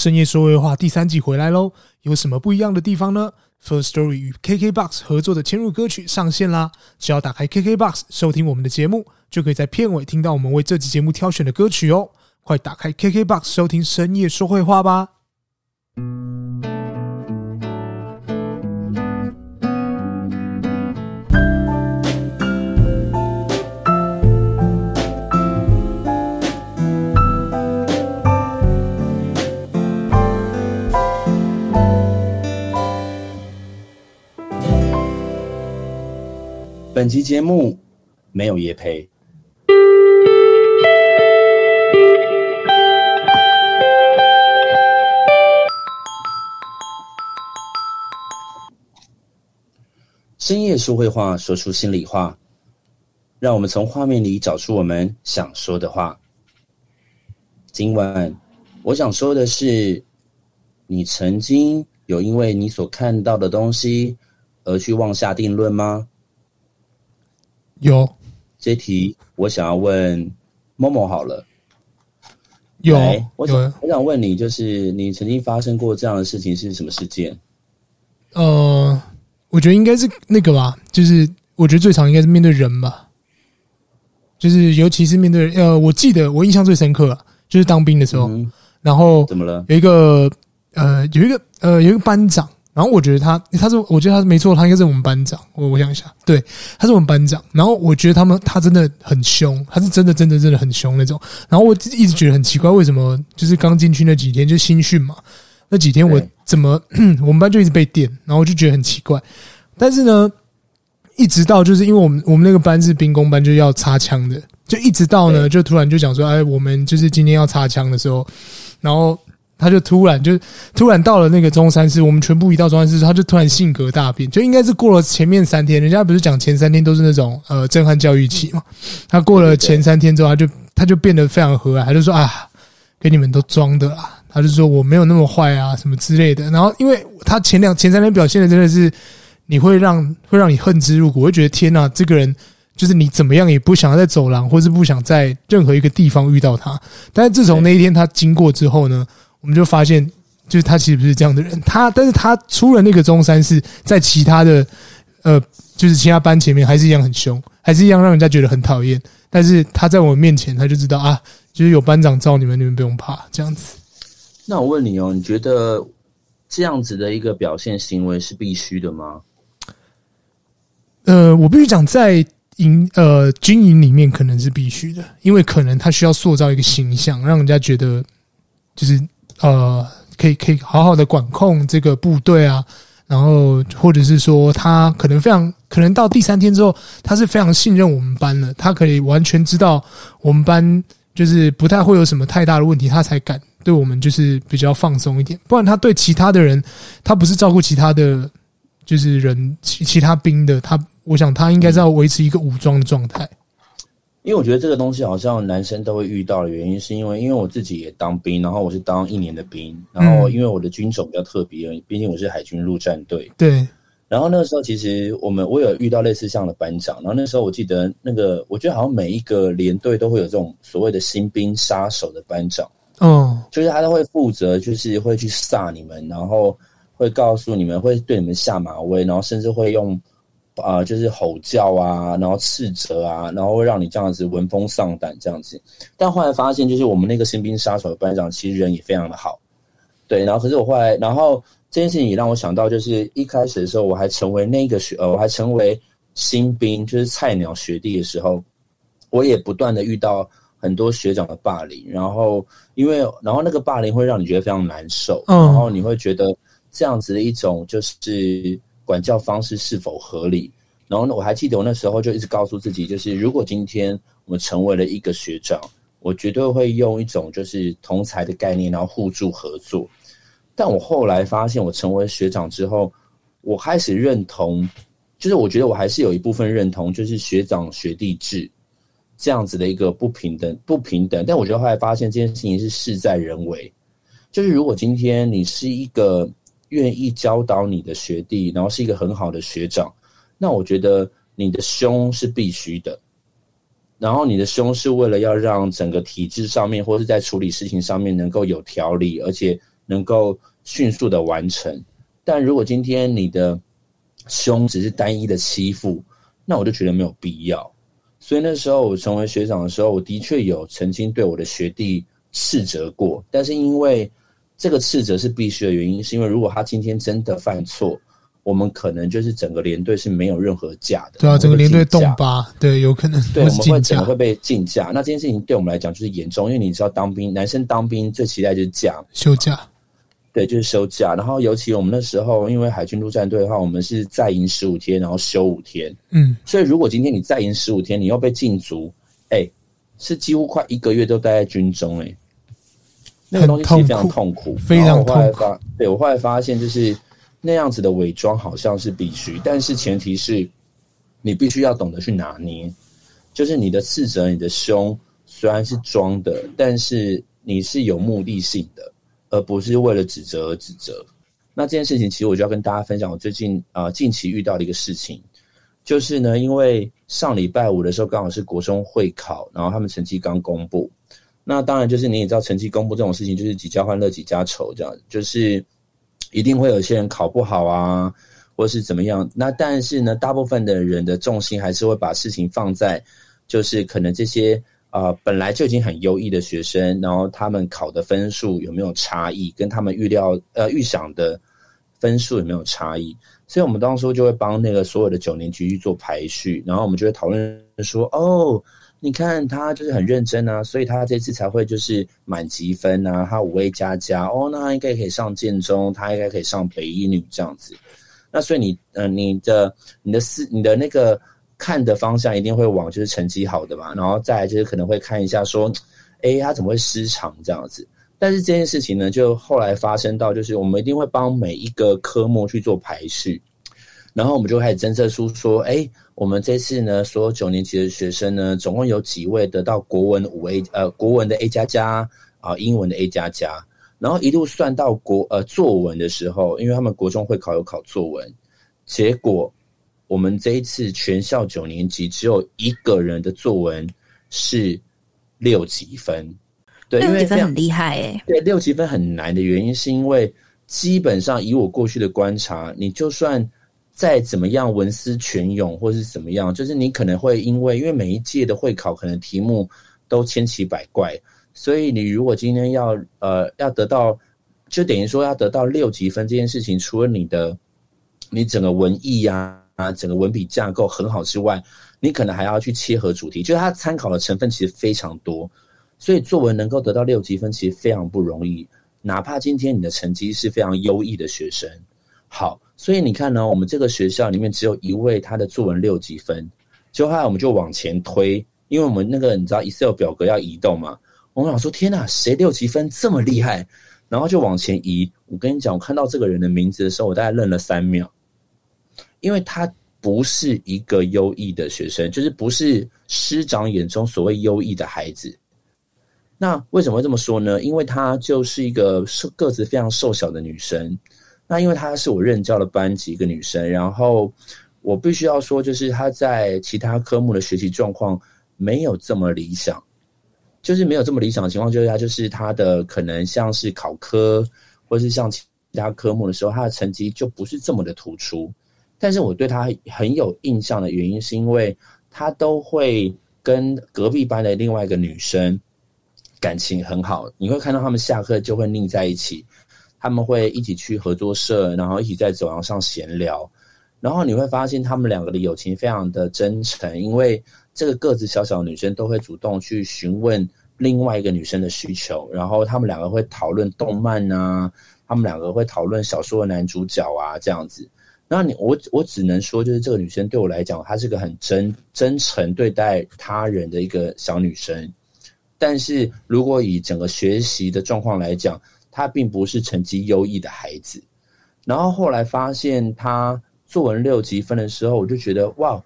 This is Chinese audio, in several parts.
深夜说会话第三季回来喽，有什么不一样的地方呢？First Story 与 KKBOX 合作的嵌入歌曲上线啦！只要打开 KKBOX 收听我们的节目，就可以在片尾听到我们为这期节目挑选的歌曲哦。快打开 KKBOX 收听深夜说会话吧！本期节目没有夜配。深夜说会话，说出心里话，让我们从画面里找出我们想说的话。今晚我想说的是，你曾经有因为你所看到的东西而去妄下定论吗？有，这题我想要问 Momo 好了。有，我想我想问你，就是你曾经发生过这样的事情是什么事件？呃，我觉得应该是那个吧，就是我觉得最常应该是面对人吧，就是尤其是面对呃，我记得我印象最深刻就是当兵的时候，嗯、然后怎么了？有一个呃，有一个呃，有一个班长。然后我觉得他，他是，我觉得他是没错，他应该是我们班长。我我想一下，对，他是我们班长。然后我觉得他们，他真的很凶，他是真的真的真的很凶那种。然后我一直觉得很奇怪，为什么就是刚进去那几天就新训嘛，那几天我怎么 我们班就一直被电，然后我就觉得很奇怪。但是呢，一直到就是因为我们我们那个班是兵工班，就要擦枪的，就一直到呢，就突然就讲说，哎，我们就是今天要擦枪的时候，然后。他就突然就突然到了那个中山市，我们全部一到中山市，他就突然性格大变，就应该是过了前面三天，人家不是讲前三天都是那种呃震撼教育期嘛？他过了前三天之后，他就他就变得非常和蔼，他就说啊，给你们都装的啦，他就说我没有那么坏啊，什么之类的。然后因为他前两前三天表现的真的是，你会让会让你恨之入骨，会觉得天呐，这个人就是你怎么样也不想要在走廊，或是不想在任何一个地方遇到他。但是自从那一天他经过之后呢？我们就发现，就是他其实不是这样的人。他，但是他出了那个中山市，在其他的，呃，就是其他班前面还是一样很凶，还是一样让人家觉得很讨厌。但是他在我面前，他就知道啊，就是有班长罩你们，你们不用怕这样子。那我问你哦，你觉得这样子的一个表现行为是必须的吗？呃，我必须讲，在营呃军营里面可能是必须的，因为可能他需要塑造一个形象，让人家觉得就是。呃，可以可以好好的管控这个部队啊，然后或者是说他可能非常可能到第三天之后，他是非常信任我们班的，他可以完全知道我们班就是不太会有什么太大的问题，他才敢对我们就是比较放松一点，不然他对其他的人，他不是照顾其他的，就是人其其他兵的，他我想他应该是要维持一个武装的状态。因为我觉得这个东西好像男生都会遇到的原因，是因为因为我自己也当兵，然后我是当一年的兵，然后因为我的军种比较特别，毕竟我是海军陆战队。对。然后那个时候其实我们我有遇到类似这样的班长，然后那时候我记得那个我觉得好像每一个连队都会有这种所谓的新兵杀手的班长，嗯，就是他都会负责，就是会去杀你们，然后会告诉你们会对你们下马威，然后甚至会用。啊、呃，就是吼叫啊，然后斥责啊，然后会让你这样子闻风丧胆这样子。但后来发现，就是我们那个新兵杀手的班长其实人也非常的好，对。然后可是我后来，然后这件事情也让我想到，就是一开始的时候，我还成为那个学，呃，我还成为新兵，就是菜鸟学弟的时候，我也不断的遇到很多学长的霸凌。然后因为，然后那个霸凌会让你觉得非常难受，然后你会觉得这样子的一种就是。管教方式是否合理？然后呢，我还记得我那时候就一直告诉自己，就是如果今天我们成为了一个学长，我绝对会用一种就是同才的概念，然后互助合作。但我后来发现，我成为学长之后，我开始认同，就是我觉得我还是有一部分认同，就是学长学弟制这样子的一个不平等，不平等。但我觉得后来发现这件事情是事在人为，就是如果今天你是一个。愿意教导你的学弟，然后是一个很好的学长，那我觉得你的凶是必须的。然后你的凶是为了要让整个体制上面，或是在处理事情上面能够有条理，而且能够迅速的完成。但如果今天你的凶只是单一的欺负，那我就觉得没有必要。所以那时候我成为学长的时候，我的确有曾经对我的学弟斥责过，但是因为这个斥责是必须的原因，是因为如果他今天真的犯错，我们可能就是整个连队是没有任何假的。对啊，整个连队动吧，对，有可能。对，我们会整个会被禁假。那这件事情对我们来讲就是严重，因为你知道当兵，男生当兵最期待就是假，休假。对，就是休假。然后尤其我们那时候，因为海军陆战队的话，我们是在营十五天，然后休五天。嗯，所以如果今天你在营十五天，你又被禁足，哎，是几乎快一个月都待在军中，哎，那个东西其实非常痛苦，非常痛苦。对，我后来发现，就是那样子的伪装好像是必须，但是前提是你必须要懂得去拿捏，就是你的斥责、你的凶虽然是装的，但是你是有目的性的。而不是为了指责而指责。那这件事情，其实我就要跟大家分享我最近啊、呃、近期遇到的一个事情，就是呢，因为上礼拜五的时候刚好是国中会考，然后他们成绩刚公布。那当然就是你也知道，成绩公布这种事情就是几家欢乐几家愁，这样就是一定会有些人考不好啊，或是怎么样。那但是呢，大部分的人的重心还是会把事情放在，就是可能这些。啊、本来就已经很优异的学生，然后他们考的分数有没有差异，跟他们预料呃预想的分数有没有差异？所以我们当初就会帮那个所有的九年级去做排序，然后我们就会讨论说，哦，你看他就是很认真啊，所以他这次才会就是满级分啊，他五位加加，哦，那他应该可以上建中，他应该可以上北一女这样子。那所以你呃你的你的思你的那个。看的方向一定会往就是成绩好的嘛，然后再来就是可能会看一下说，哎，他怎么会失常这样子？但是这件事情呢，就后来发生到就是我们一定会帮每一个科目去做排序，然后我们就开始侦测出说，哎，我们这次呢，所有九年级的学生呢，总共有几位得到国文五 A，呃，国文的 A 加加啊，英文的 A 加加，然后一路算到国呃作文的时候，因为他们国中会考有考作文，结果。我们这一次全校九年级只有一个人的作文是六级分，对，六级分很厉害诶。对，六级分很难的原因是因为基本上以我过去的观察，你就算再怎么样文思泉涌或是怎么样，就是你可能会因为因为每一届的会考可能题目都千奇百怪，所以你如果今天要呃要得到，就等于说要得到六级分这件事情，除了你的你整个文艺呀、啊。啊，整个文笔架构很好之外，你可能还要去切合主题，就是它参考的成分其实非常多，所以作文能够得到六级分其实非常不容易。哪怕今天你的成绩是非常优异的学生，好，所以你看呢，我们这个学校里面只有一位他的作文六级分，就后来我们就往前推，因为我们那个你知道 Excel 表格要移动嘛，我们想说天哪，谁六级分这么厉害？然后就往前移。我跟你讲，我看到这个人的名字的时候，我大概愣了三秒。因为他不是一个优异的学生，就是不是师长眼中所谓优异的孩子。那为什么会这么说呢？因为她就是一个瘦个子非常瘦小的女生。那因为她是我任教的班级一个女生，然后我必须要说，就是她在其他科目的学习状况没有这么理想，就是没有这么理想的情况，就是她就是她的可能像是考科或是像其他科目的时候，她的成绩就不是这么的突出。但是我对他很有印象的原因，是因为他都会跟隔壁班的另外一个女生感情很好。你会看到他们下课就会腻在一起，他们会一起去合作社，然后一起在走廊上闲聊。然后你会发现他们两个的友情非常的真诚，因为这个个子小小的女生都会主动去询问另外一个女生的需求，然后他们两个会讨论动漫啊，他们两个会讨论小说的男主角啊，这样子。那你我我只能说，就是这个女生对我来讲，她是个很真真诚对待他人的一个小女生。但是如果以整个学习的状况来讲，他并不是成绩优异的孩子。然后后来发现他作文六级分的时候，我就觉得哇，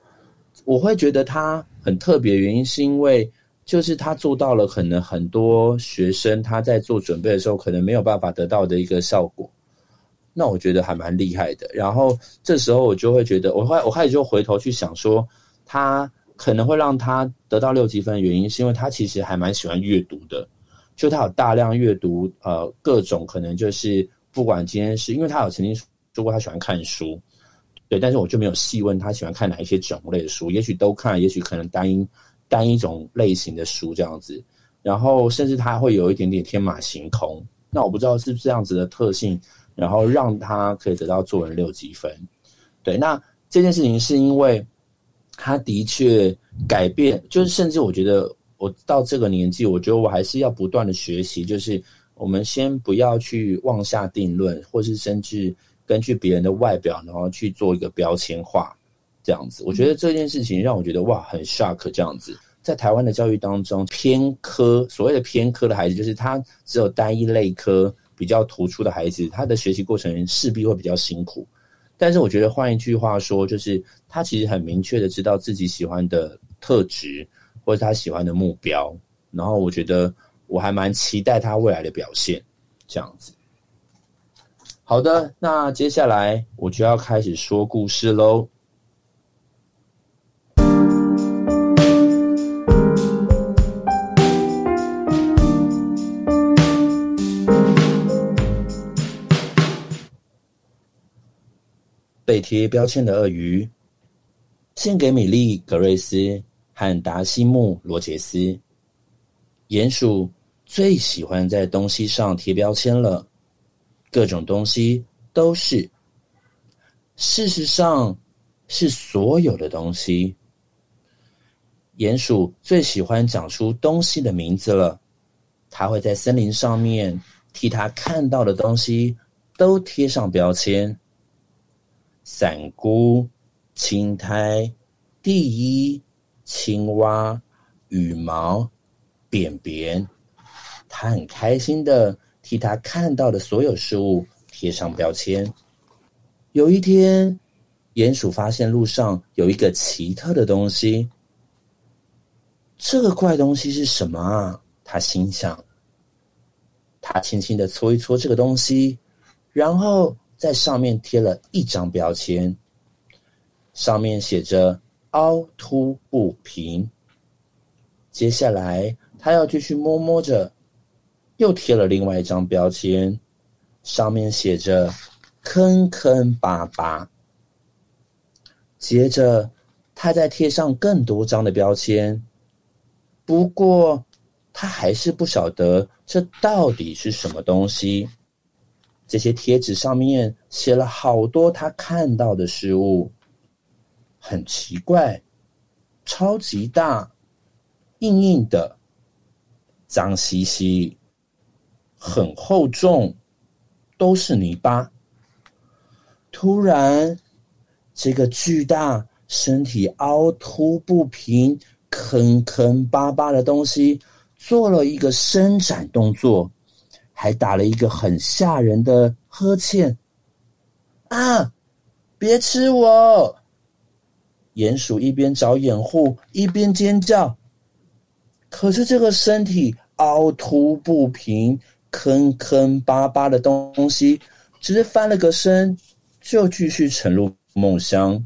我会觉得他很特别原因，是因为就是他做到了可能很多学生他在做准备的时候，可能没有办法得到的一个效果。那我觉得还蛮厉害的，然后这时候我就会觉得，我会我开始就回头去想说，他可能会让他得到六级分的原因，是因为他其实还蛮喜欢阅读的。就他有大量阅读，呃，各种可能就是不管今天是因为他有曾经说过他喜欢看书，对，但是我就没有细问他喜欢看哪一些种类的书，也许都看，也许可能单一单一种类型的书这样子，然后甚至他会有一点点天马行空，那我不知道是不是这样子的特性，然后让他可以得到作文六级分，对，那这件事情是因为他的确改变，就是甚至我觉得。我到这个年纪，我觉得我还是要不断的学习。就是我们先不要去妄下定论，或是甚至根据别人的外表，然后去做一个标签化，这样子。我觉得这件事情让我觉得哇，很 shock。这样子，在台湾的教育当中，偏科所谓的偏科的孩子，就是他只有单一类科比较突出的孩子，他的学习过程势必会比较辛苦。但是我觉得换一句话说，就是他其实很明确的知道自己喜欢的特质。或者他喜欢的目标，然后我觉得我还蛮期待他未来的表现，这样子。好的，那接下来我就要开始说故事喽。被贴标签的鳄鱼，献给米莉·格瑞斯。和达西姆·罗杰斯，鼹鼠最喜欢在东西上贴标签了，各种东西都是。事实上，是所有的东西。鼹鼠最喜欢讲出东西的名字了，它会在森林上面替它看到的东西都贴上标签：伞菇、青苔、地衣。青蛙、羽毛、便便，他很开心的替他看到的所有事物贴上标签。有一天，鼹鼠发现路上有一个奇特的东西。这个怪东西是什么啊？他心想。他轻轻的搓一搓这个东西，然后在上面贴了一张标签，上面写着。凹凸不平。接下来，他要继续摸摸着，又贴了另外一张标签，上面写着“坑坑巴巴”。接着，他再贴上更多张的标签。不过，他还是不晓得这到底是什么东西。这些贴纸上面写了好多他看到的事物。很奇怪，超级大，硬硬的，脏兮兮，很厚重，都是泥巴。突然，这个巨大、身体凹凸不平、坑坑巴巴的东西做了一个伸展动作，还打了一个很吓人的呵欠。啊！别吃我！鼹鼠一边找掩护，一边尖叫。可是这个身体凹凸不平、坑坑巴巴的东西，只是翻了个身，就继续沉入梦乡。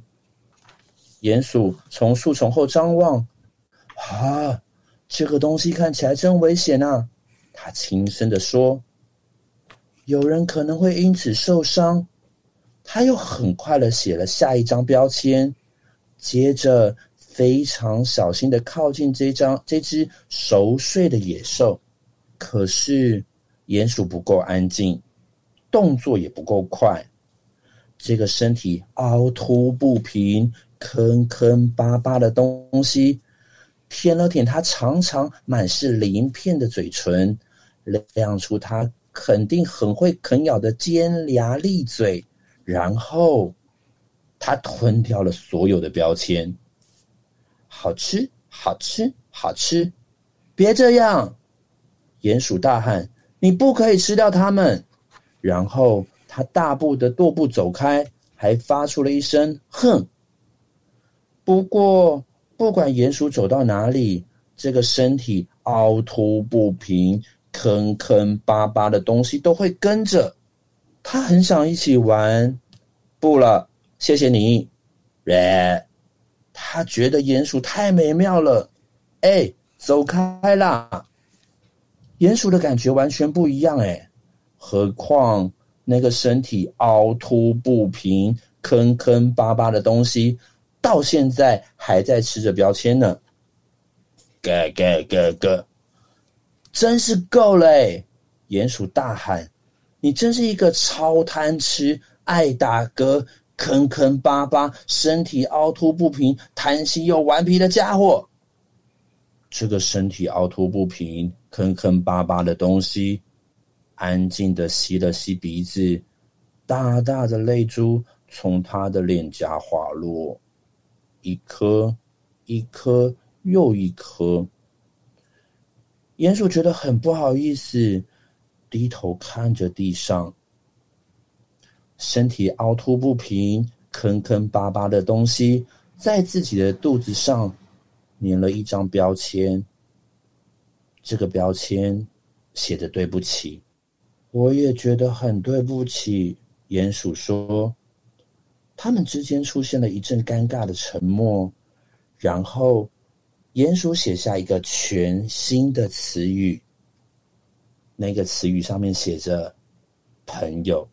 鼹鼠从树丛后张望，啊，这个东西看起来真危险啊！他轻声地说：“有人可能会因此受伤。”他又很快的写了下一张标签。接着，非常小心的靠近这张这只熟睡的野兽，可是鼹鼠不够安静，动作也不够快。这个身体凹凸不平、坑坑巴巴的东西，舔了舔它长长满是鳞片的嘴唇，亮出它肯定很会啃咬的尖牙利嘴，然后。他吞掉了所有的标签，好吃，好吃，好吃！别这样！鼹鼠大喊：“你不可以吃掉它们！”然后他大步的踱步走开，还发出了一声“哼”。不过，不管鼹鼠走到哪里，这个身体凹凸不平、坑坑巴巴的东西都会跟着。他很想一起玩，不了。谢谢你，耶！他觉得鼹鼠太美妙了，哎，走开啦！鼹鼠的感觉完全不一样诶，何况那个身体凹凸不平、坑坑巴巴的东西，到现在还在吃着标签呢。咯咯咯咯，真是够了！鼹鼠大喊：“你真是一个超贪吃、爱打嗝、坑坑巴巴、身体凹凸不平、贪心又顽皮的家伙！”这个身体凹凸不平、坑坑巴巴的东西，安静的吸了吸鼻子，大大的泪珠从他的脸颊滑落，一颗，一颗。又一颗，鼹鼠觉得很不好意思，低头看着地上，身体凹凸不平、坑坑巴巴的东西，在自己的肚子上粘了一张标签。这个标签写着“对不起”，我也觉得很对不起。鼹鼠说，他们之间出现了一阵尴尬的沉默，然后。鼹鼠写下一个全新的词语，那个词语上面写着“朋友”。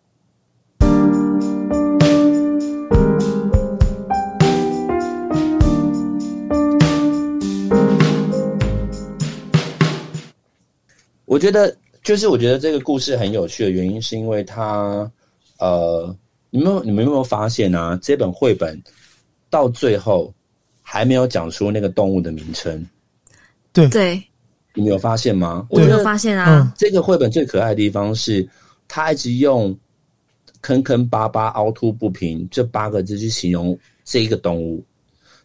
我觉得，就是我觉得这个故事很有趣的原因，是因为它，呃，你们你们有没有发现啊？这本绘本到最后。还没有讲出那个动物的名称，对对，你没有发现吗？我没有发现啊。这个绘本最可爱的地方是，它一直用坑坑巴巴、凹凸不平这八个字去形容这一个动物，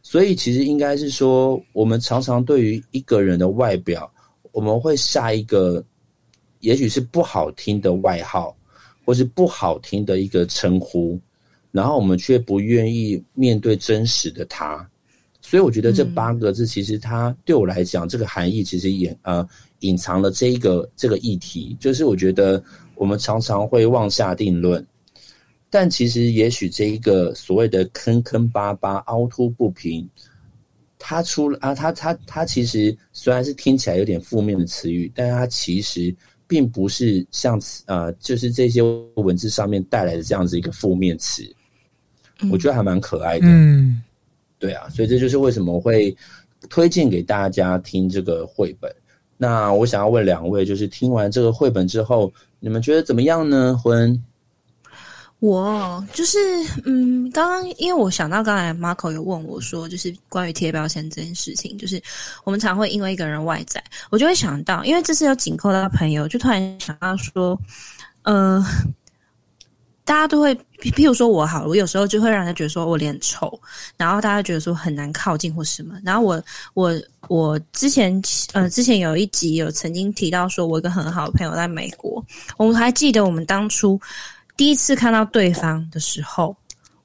所以其实应该是说，我们常常对于一个人的外表，我们会下一个，也许是不好听的外号，或是不好听的一个称呼，然后我们却不愿意面对真实的他。所以我觉得这八个字其实它对我来讲，这个含义其实也呃隐藏了这一个这个议题，就是我觉得我们常常会妄下定论，但其实也许这一个所谓的坑坑巴巴、凹凸不平，它出了啊，它它它其实虽然是听起来有点负面的词语，但它其实并不是像呃就是这些文字上面带来的这样子一个负面词，我觉得还蛮可爱的。嗯。对啊，所以这就是为什么我会推荐给大家听这个绘本。那我想要问两位，就是听完这个绘本之后，你们觉得怎么样呢？婚，我就是嗯，刚刚因为我想到刚才 Marco 有问我说，就是关于贴标签这件事情，就是我们常会因为一个人外在，我就会想到，因为这次有紧扣到朋友，就突然想到说，呃。大家都会，譬如说我好，我有时候就会让人家觉得说我脸丑，然后大家觉得说很难靠近或什么。然后我我我之前呃之前有一集有曾经提到说，我一个很好的朋友在美国，我们还记得我们当初第一次看到对方的时候，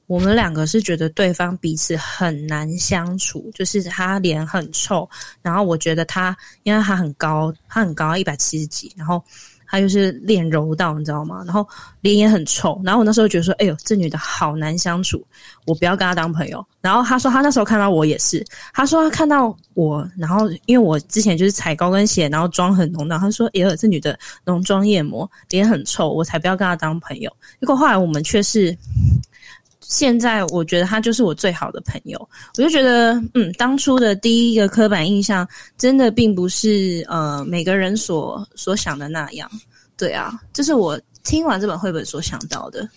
我们两个是觉得对方彼此很难相处，就是他脸很臭，然后我觉得他因为他很高，他很高，一百七十几，然后。他就是脸柔道，你知道吗？然后脸也很臭。然后我那时候觉得说：“哎呦，这女的好难相处，我不要跟她当朋友。”然后他说他那时候看到我也是，他说他看到我，然后因为我之前就是踩高跟鞋，然后妆很浓，然后他说：“哎呦，这女的浓妆艳抹，脸很臭，我才不要跟她当朋友。”结果后来我们却是。现在我觉得他就是我最好的朋友，我就觉得，嗯，当初的第一个刻板印象真的并不是呃每个人所所想的那样，对啊，这是我听完这本绘本所想到的。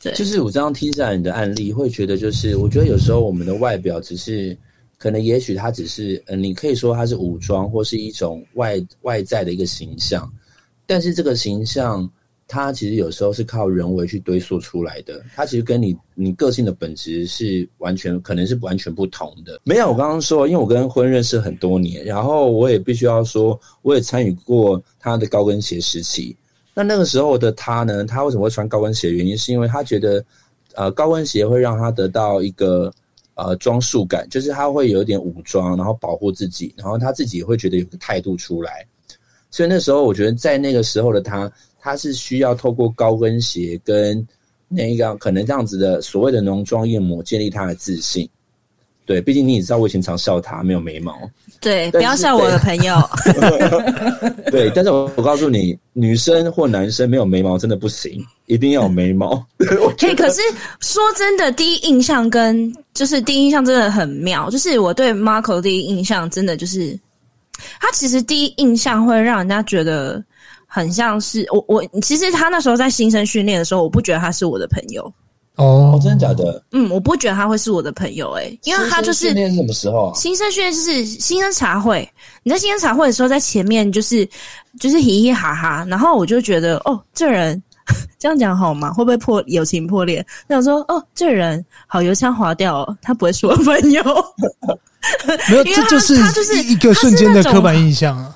对，就是我这样听下来你的案例，会觉得就是，我觉得有时候我们的外表只是，可能也许它只是，呃，你可以说它是武装或是一种外外在的一个形象，但是这个形象。它其实有时候是靠人为去堆塑出来的，它其实跟你你个性的本质是完全可能是完全不同的。没有，我刚刚说，因为我跟婚认识很多年，然后我也必须要说，我也参与过他的高跟鞋时期。那那个时候的他呢，他为什么会穿高跟鞋？原因是因为他觉得，呃，高跟鞋会让他得到一个呃装束感，就是他会有一点武装，然后保护自己，然后他自己也会觉得有个态度出来。所以那时候，我觉得在那个时候的他。他是需要透过高跟鞋跟那个可能这样子的所谓的浓妆艳抹建立他的自信，对，毕竟你也知道，我以前常笑他没有眉毛。对，不要笑我的朋友。对，但是我我告诉你，女生或男生没有眉毛真的不行，一定要有眉毛。嘿，可是说真的，第一印象跟就是第一印象真的很妙。就是我对 Marco 的第一印象真的就是，他其实第一印象会让人家觉得很像是我我。其实他那时候在新生训练的时候，我不觉得他是我的朋友。哦，真的假的？嗯，我不觉得他会是我的朋友诶、欸，因为他就是新生训练什么时候啊？新生训练就是新生茶会，你在新生茶会的时候，在前面就是就是嘻嘻哈哈，然后我就觉得哦，这人 这样讲好吗？会不会破友情破裂？那我说哦，这人好油腔滑调哦，他不会是我朋友。没有，这就是他就是一个瞬间的刻板印象啊。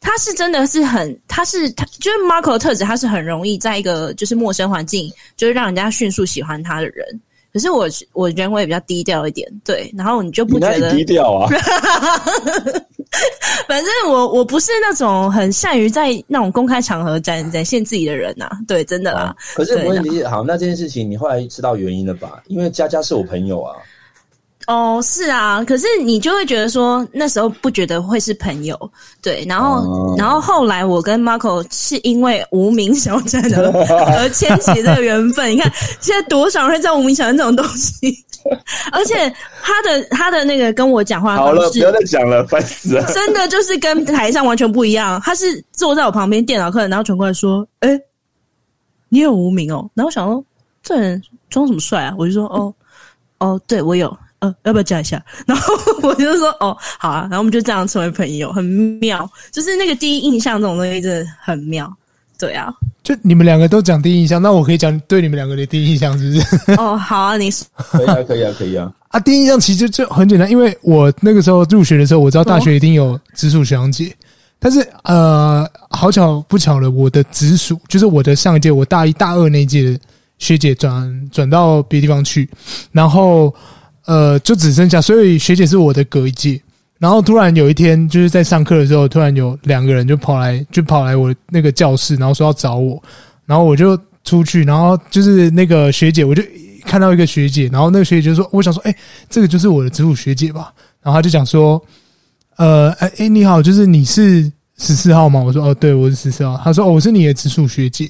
他是真的是很，他是他就是 Marco 的特质，他是很容易在一个就是陌生环境，就是让人家迅速喜欢他的人。可是我我人我也比较低调一点，对，然后你就不觉得低调啊？反正我我不是那种很善于在那种公开场合展展现自己的人呐、啊，对，真的啦。啊、可是我也理解好，那这件事情你后来知道原因了吧？因为佳佳是我朋友啊。哦，是啊，可是你就会觉得说那时候不觉得会是朋友，对，然后、哦、然后后来我跟 Marco 是因为无名小站而 而牵起这个缘分。你看现在多少人会在无名小站这种东西，而且他的他的那个跟我讲话好了，不要再讲了，烦死了。真的就是跟台上完全不一样，他是坐在我旁边电脑课，然后转过来说：“哎、欸，你有无名哦。”然后我想说这人装什么帅啊？我就说：“哦哦，对我有。”呃，要不要加一下？然后我就说，哦，好啊。然后我们就这样成为朋友，很妙。就是那个第一印象这种东西，真的很妙。对啊，就你们两个都讲第一印象，那我可以讲对你们两个的第一印象，是不是？哦，好啊，你可以啊，可以啊，可以啊。啊，第一印象其实就很简单，因为我那个时候入学的时候，我知道大学一定有直属学长姐，哦、但是呃，好巧不巧了，我的直属就是我的上一届，我大一大二那一届的学姐转转到别地方去，然后。呃，就只剩下，所以学姐是我的隔一届。然后突然有一天，就是在上课的时候，突然有两个人就跑来，就跑来我那个教室，然后说要找我。然后我就出去，然后就是那个学姐，我就看到一个学姐，然后那个学姐就说：“我想说，哎，这个就是我的直属学姐吧？”然后他就讲说：“呃，哎，你好，就是你是十四号吗？”我说：“哦，对，我是十四号。”他说：“哦，我是你的直属学姐。”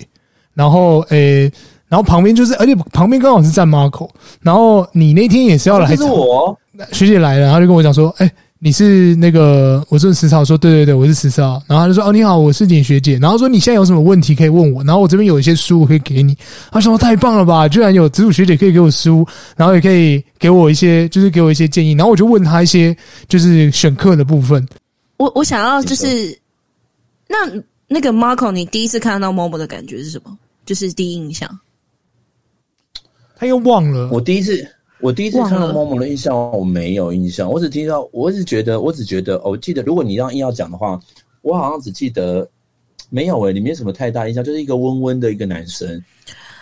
然后，诶。然后旁边就是，而且旁边刚好是站 Marco。然后你那天也是要来，是我学姐来了，然后就跟我讲说：“哎，你是那个，我是十四号。”说：“对对对，我是十四号。”然后他就说：“哦，你好，我是景学姐。”然后说：“你现在有什么问题可以问我？”然后我这边有一些书我可以给你。他说：“太棒了吧，居然有直属学姐可以给我书，然后也可以给我一些，就是给我一些建议。”然后我就问他一些，就是选课的部分。我我想要就是，那那个 Marco，你第一次看到 Momo 的感觉是什么？就是第一印象。他又忘了。我第一次，我第一次看到 Momo 的印象，我没有印象。我只听到，我只觉得，我只觉得，哦、我记得，如果你让硬要讲的话，我好像只记得没有诶、欸，里面什么太大印象，就是一个温温的一个男生。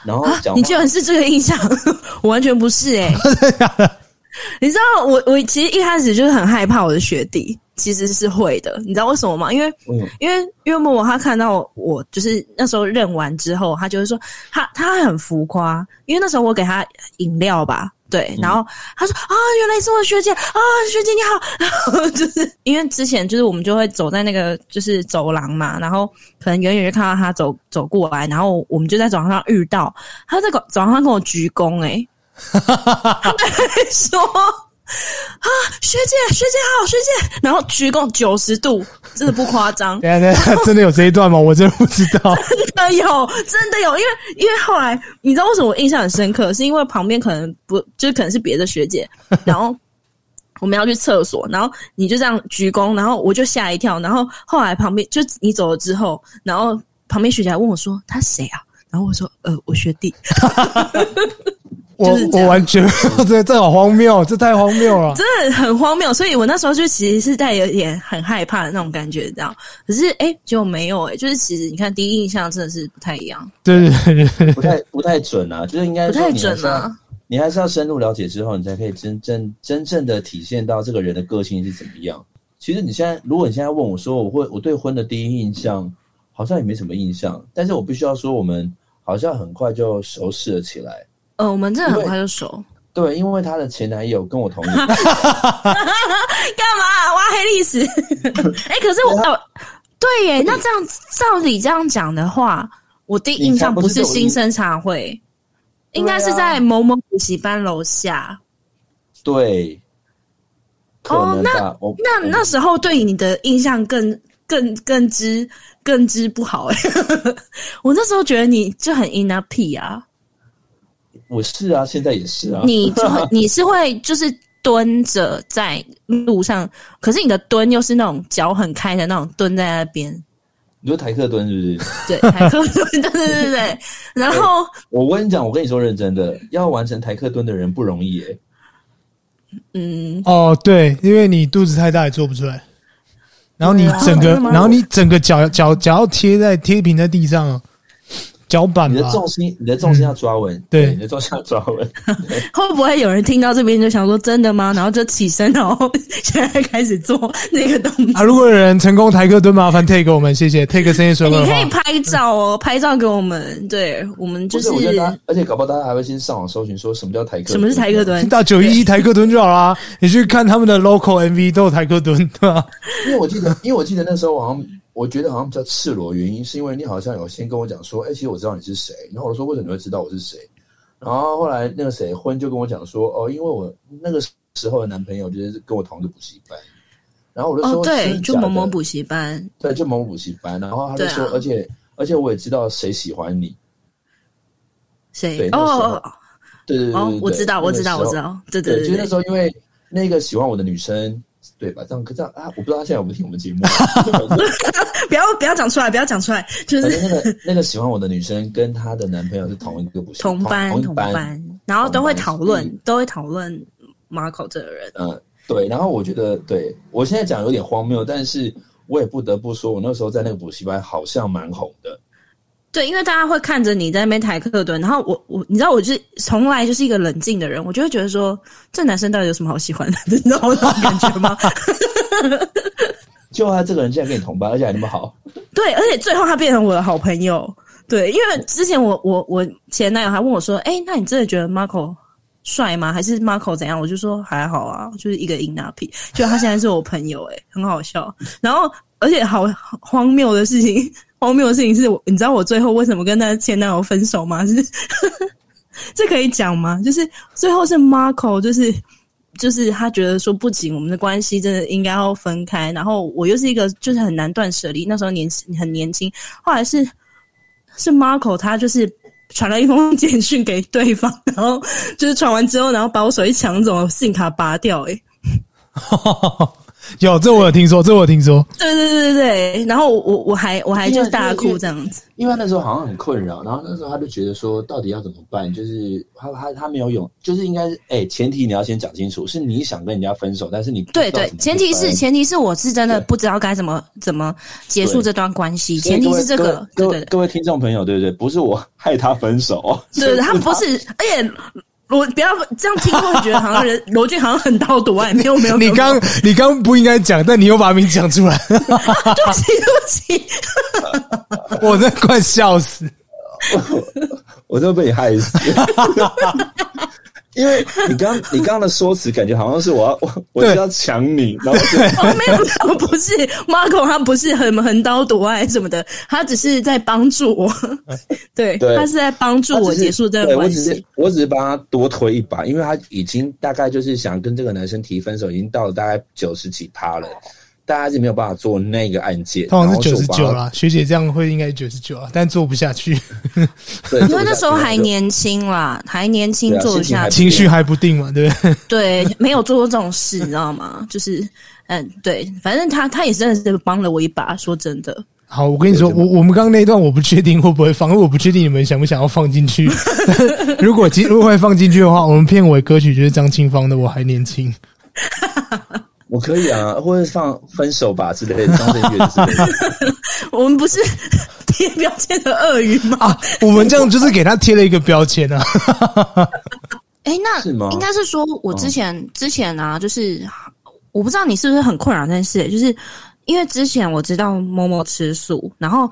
然后讲、啊，你居然是这个印象，我完全不是诶、欸。你知道，我我其实一开始就是很害怕我的学弟。其实是会的，你知道为什么吗？因为，嗯、因为，因为默默他看到我，就是那时候认完之后，他就会说他他很浮夸，因为那时候我给他饮料吧，对，然后他说啊，原来是我的学姐啊，学姐你好，然后就是因为之前就是我们就会走在那个就是走廊嘛，然后可能远远就看到他走走过来，然后我们就在走廊上遇到，他在走廊上跟我鞠躬、欸，诶他还说。啊，学姐，学姐好，学姐，然后鞠躬九十度，真的不夸张。等下，等下，真的有这一段吗？我真的不知道。真的有，真的有，因为因为后来你知道为什么我印象很深刻？是因为旁边可能不就是可能是别的学姐，然后我们要去厕所，然后你就这样鞠躬，然后我就吓一跳，然后后来旁边就你走了之后，然后旁边学姐还问我说他谁啊？然后我说呃，我学弟。我我完全 这这好荒谬，这太荒谬了，真的很荒谬。所以我那时候就其实是带有点很害怕的那种感觉，这样。可是哎、欸，结果没有哎、欸，就是其实你看第一印象真的是不太一样，对对对，不太不太准啊，就是应该不太准啊。你还是要深入了解之后，你才可以真正真正的体现到这个人的个性是怎么样。其实你现在，如果你现在问我说，我会我对婚的第一印象好像也没什么印象，但是我必须要说，我们好像很快就熟识了起来。呃，我们真的很快就熟。对，因为她的前男友跟我同一个。干嘛挖黑历史？哎、欸，可是我，对，对耶，那这样照理这样讲的话，我第一印象不是新生茶会，应该是在某某补习班楼下。对。哦，那那那时候对你的印象更更更之更之不好哎！我那时候觉得你就很 in a 屁啊。我是啊，现在也是啊。你就你是会就是蹲着在路上，可是你的蹲又是那种脚很开的那种蹲在那边。你说台客蹲是不是？对，台客蹲，对对对对。然后、欸、我跟你讲，我跟你说认真的，要完成台客蹲的人不容易哎。嗯。哦，对，因为你肚子太大也做不出来，然后你整个，然后你整个脚脚脚要贴在贴平在地上。脚板，你的重心，你的重心要抓稳、嗯。对，你的重心要抓稳。会不会有人听到这边就想说真的吗？然后就起身，然后现在开始做那个动作啊！如果有人成功抬个蹲，麻烦 take 给我们，谢谢 take 声音说。你可以拍照哦，拍照给我们。对，我们就是。而且搞不好大家还会先上网搜寻，说什么叫抬客？什么是抬个蹲？到九一一抬个蹲就好啦。你去看他们的 local MV 都有抬个蹲，对吧？因为我记得，因为我记得那时候好像。我觉得好像比较赤裸，原因是因为你好像有先跟我讲说，哎、欸，其实我知道你是谁。然后我说，为什么你会知道我是谁？然后后来那个谁婚就跟我讲说，哦，因为我那个时候的男朋友就是跟我同一个补习班。然后我就说，哦，对，就某某补习班，对，就某某补习班。然后他就说，啊、而且而且我也知道谁喜欢你，谁？对，哦，对对对，对，我知道，我知道，我知道，对对对，就那时候因为那个喜欢我的女生。对吧？这样可这样啊！我不知道他现在有没有听我们节目。不要不要讲出来，不要讲出来。就是那个那个喜欢我的女生跟她的男朋友是同一个补习同班同班，同班，然后都会讨论，都会讨论 Marco 这个人。嗯，对。然后我觉得，对我现在讲有点荒谬，但是我也不得不说，我那时候在那个补习班好像蛮红的。对，因为大家会看着你在那边抬客蹲，然后我我你知道，我就是从来就是一个冷静的人，我就会觉得说，这男生到底有什么好喜欢的？你知道我那种感觉吗？就他这个人竟然跟你同班，而且还那么好。对，而且最后他变成我的好朋友。对，因为之前我我我前男友还问我说，哎、欸，那你真的觉得 Marco 帅吗？还是 Marco 怎样？我就说还好啊，就是一个淫男癖。就他现在是我朋友、欸，哎，很好笑。然后而且好荒谬的事情。荒谬的事情是我，你知道我最后为什么跟他前男友分手吗？是 这可以讲吗？就是最后是 Marco，就是就是他觉得说不仅我们的关系真的应该要分开，然后我又是一个就是很难断舍离，那时候年轻很年轻，后来是是 Marco 他就是传了一封 简讯给对方，然后就是传完之后，然后把我手机抢走，SIM 卡拔掉、欸，诶 有这我有听说，这我有听说。对对对对对，然后我我还我还就是大哭这样子因，因为那时候好像很困扰，然后那时候他就觉得说，到底要怎么办？就是他他他没有勇，就是应该是哎、欸，前提你要先讲清楚，是你想跟人家分手，但是你对对，前提是前提是我是真的不知道该怎么怎么结束这段关系，前提是这个。对对，对，对，各位听众朋友，对不对？不是我 害他分手，对，对，他 不是，而且。我不要这样听，会觉得好像人 罗俊好像很刀夺爱，没有没有。你刚你刚不应该讲，但你又把名讲出来，对不起对不起，我真的快笑死，我 我都被你害死。因为你刚 你刚刚的说辞，感觉好像是我要 我我是要抢你，然后 没有，不是 Marco，他不是很横刀夺爱什么的，他只是在帮助我，对，对他是在帮助我结束这个关系。我只是我只是帮他多推一把，因为他已经大概就是想跟这个男生提分手，已经到了大概九十几趴了。大家是没有办法做那个案件，通常是九十九啦。学姐这样会应该九十九啊，但做不下去。对，因为那时候还年轻啦，还年轻做不下去，情绪还不定嘛，对不对？对，没有做过这种事，你知道吗？就是，嗯，对，反正他他也真的是帮了我一把。说真的，好，我跟你说，我我们刚刚那一段我不确定会不会放，因为我不确定你们想不想要放进去。如果如果会放进去的话，我们片尾歌曲就是张清芳的《我还年轻》。我可以啊，或者放分手吧之类的，张震岳之类的。我们不是 贴标签的鳄鱼吗？啊，我们这样就是给他贴了一个标签啊。哎、欸，那是吗？应该是说，我之前、哦、之前啊，就是我不知道你是不是很困扰这件事，就是因为之前我知道某某吃素，然后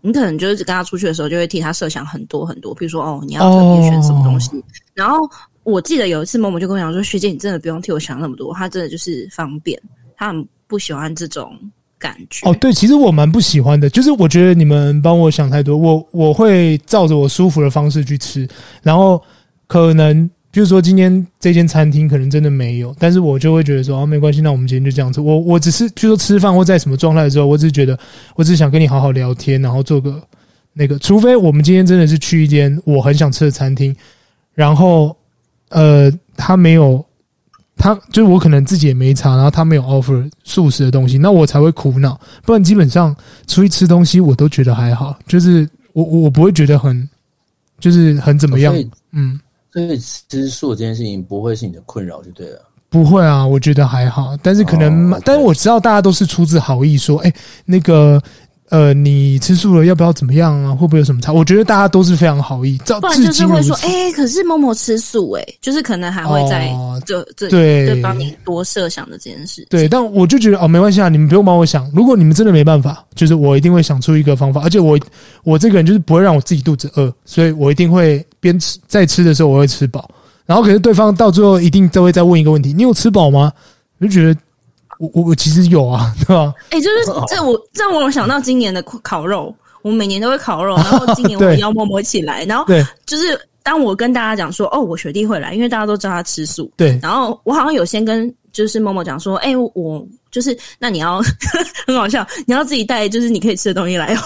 你可能就是跟他出去的时候，就会替他设想很多很多，比如说哦，你要特别选什么东西，哦、然后。我记得有一次某某就跟我讲说：“学姐，你真的不用替我想那么多，他真的就是方便，他很不喜欢这种感觉。”哦，对，其实我蛮不喜欢的，就是我觉得你们帮我想太多，我我会照着我舒服的方式去吃，然后可能。比如说今天这间餐厅可能真的没有，但是我就会觉得说啊，没关系，那我们今天就这样子。我我只是比如说吃饭或在什么状态的时候，我只是觉得，我只是想跟你好好聊天，然后做个那个。除非我们今天真的是去一间我很想吃的餐厅，然后呃，他没有，他就是我可能自己也没查，然后他没有 offer 素食的东西，那我才会苦恼。不然基本上出去吃东西我都觉得还好，就是我我我不会觉得很就是很怎么样，嗯。所以吃素这件事情不会是你的困扰就对了，不会啊，我觉得还好，但是可能，哦、但是我知道大家都是出自好意说，哎、欸，那个。呃，你吃素了要不要怎么样啊？会不会有什么差？我觉得大家都是非常好意，照不然就是会说，哎、欸，可是某某吃素、欸，哎，就是可能还会在这这对对帮你多设想的这件事。对，但我就觉得哦，没关系啊，你们不用帮我想。如果你们真的没办法，就是我一定会想出一个方法。而且我我这个人就是不会让我自己肚子饿，所以我一定会边吃在吃的时候我会吃饱。然后可是对方到最后一定都会再问一个问题：你有吃饱吗？我就觉得。我我我其实有啊，对吧？哎、欸，就是这我这让我想到今年的烤肉，我们每年都会烤肉，然后今年我们要默默起来，然后就是当我跟大家讲说，哦，我学弟会来，因为大家都知道他吃素，对，然后我好像有先跟就是默默讲说，哎、欸，我。就是，那你要 很好笑，你要自己带，就是你可以吃的东西来哦。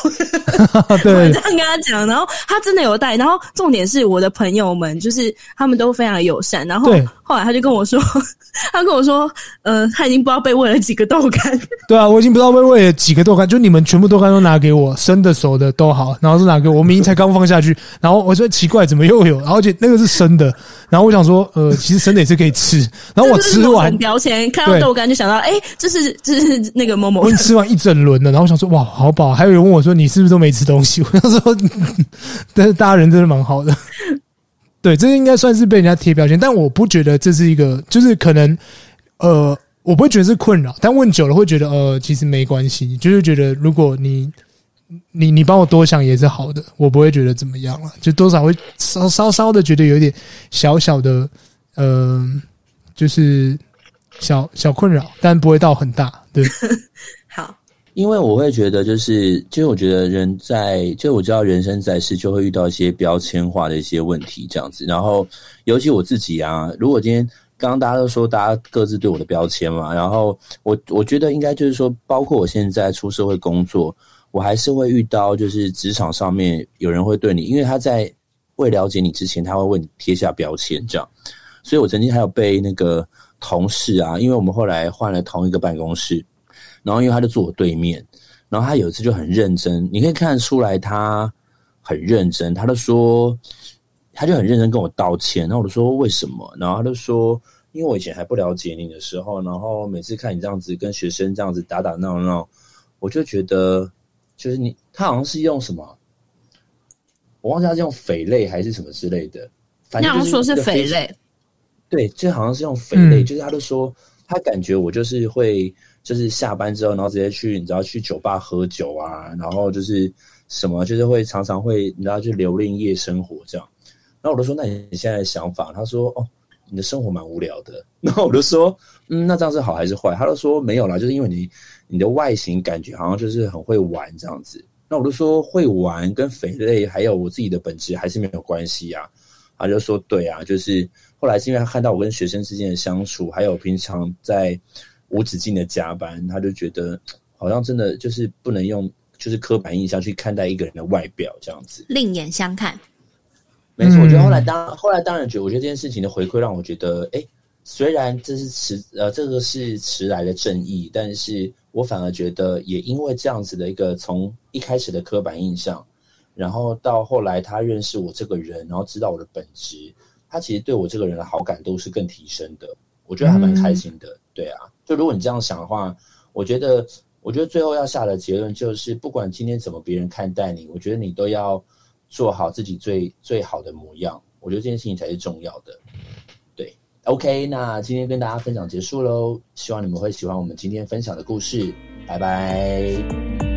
对，我这样跟他讲，然后他真的有带，然后重点是我的朋友们，就是他们都非常友善，然后后来他就跟我说，他跟我说，呃，他已经不知道被喂了几个豆干。对啊，我已经不知道被喂了几个豆干，就你们全部豆干都拿给我，生的熟的都好，然后是拿给我，我明明才刚放下去，然后我说奇怪，怎么又有？然后而且那个是生的，然后我想说，呃，其实生的也是可以吃，然后我吃完标签看到豆干就想到，哎，这。是，就是那个某某。我吃完一整轮了，然后想说，哇，好饱。还有人问我说，你是不是都没吃东西？我想说，但是大家人真的蛮好的。对，这应该算是被人家贴标签，但我不觉得这是一个，就是可能，呃，我不会觉得是困扰，但问久了会觉得，呃，其实没关系。就是觉得，如果你，你，你帮我多想也是好的，我不会觉得怎么样了，就多少会稍稍稍的觉得有点小小的，嗯、呃，就是。小小困扰，但不会到很大。对，好，因为我会觉得，就是，就是我觉得人在，就我知道人生在世就会遇到一些标签化的一些问题，这样子。然后，尤其我自己啊，如果今天刚刚大家都说大家各自对我的标签嘛，然后我我觉得应该就是说，包括我现在出社会工作，我还是会遇到，就是职场上面有人会对你，因为他在未了解你之前，他会为你贴下标签，这样。所以我曾经还有被那个。同事啊，因为我们后来换了同一个办公室，然后因为他就坐我对面，然后他有一次就很认真，你可以看得出来他很认真，他就说，他就很认真跟我道歉，然后我就说为什么？然后他就说，因为我以前还不了解你的时候，然后每次看你这样子跟学生这样子打打闹闹，我就觉得就是你，他好像是用什么，我忘记他是用匪类还是什么之类的，反正就是说是匪类。对，就好像是用肥类，嗯、就是他都说他感觉我就是会，就是下班之后，然后直接去，你知道去酒吧喝酒啊，然后就是什么，就是会常常会，你知道去留恋夜生活这样。然后我就说，那你现在的想法？他说，哦，你的生活蛮无聊的。然后我就说，嗯，那这样是好还是坏？他就说没有啦，就是因为你你的外形感觉好像就是很会玩这样子。那我就说，会玩跟肥类还有我自己的本质还是没有关系啊。他就说，对啊，就是。后来是因为他看到我跟学生之间的相处，还有平常在无止境的加班，他就觉得好像真的就是不能用就是刻板印象去看待一个人的外表这样子，另眼相看。没错，我觉得后来当后来当然觉得，我觉得这件事情的回馈让我觉得，哎，虽然这是迟呃这个是迟来的正义，但是我反而觉得也因为这样子的一个从一开始的刻板印象，然后到后来他认识我这个人，然后知道我的本质。他其实对我这个人的好感度是更提升的，我觉得还蛮开心的。嗯、对啊，就如果你这样想的话，我觉得，我觉得最后要下的结论就是，不管今天怎么别人看待你，我觉得你都要做好自己最最好的模样。我觉得这件事情才是重要的。对，OK，那今天跟大家分享结束喽，希望你们会喜欢我们今天分享的故事。拜拜。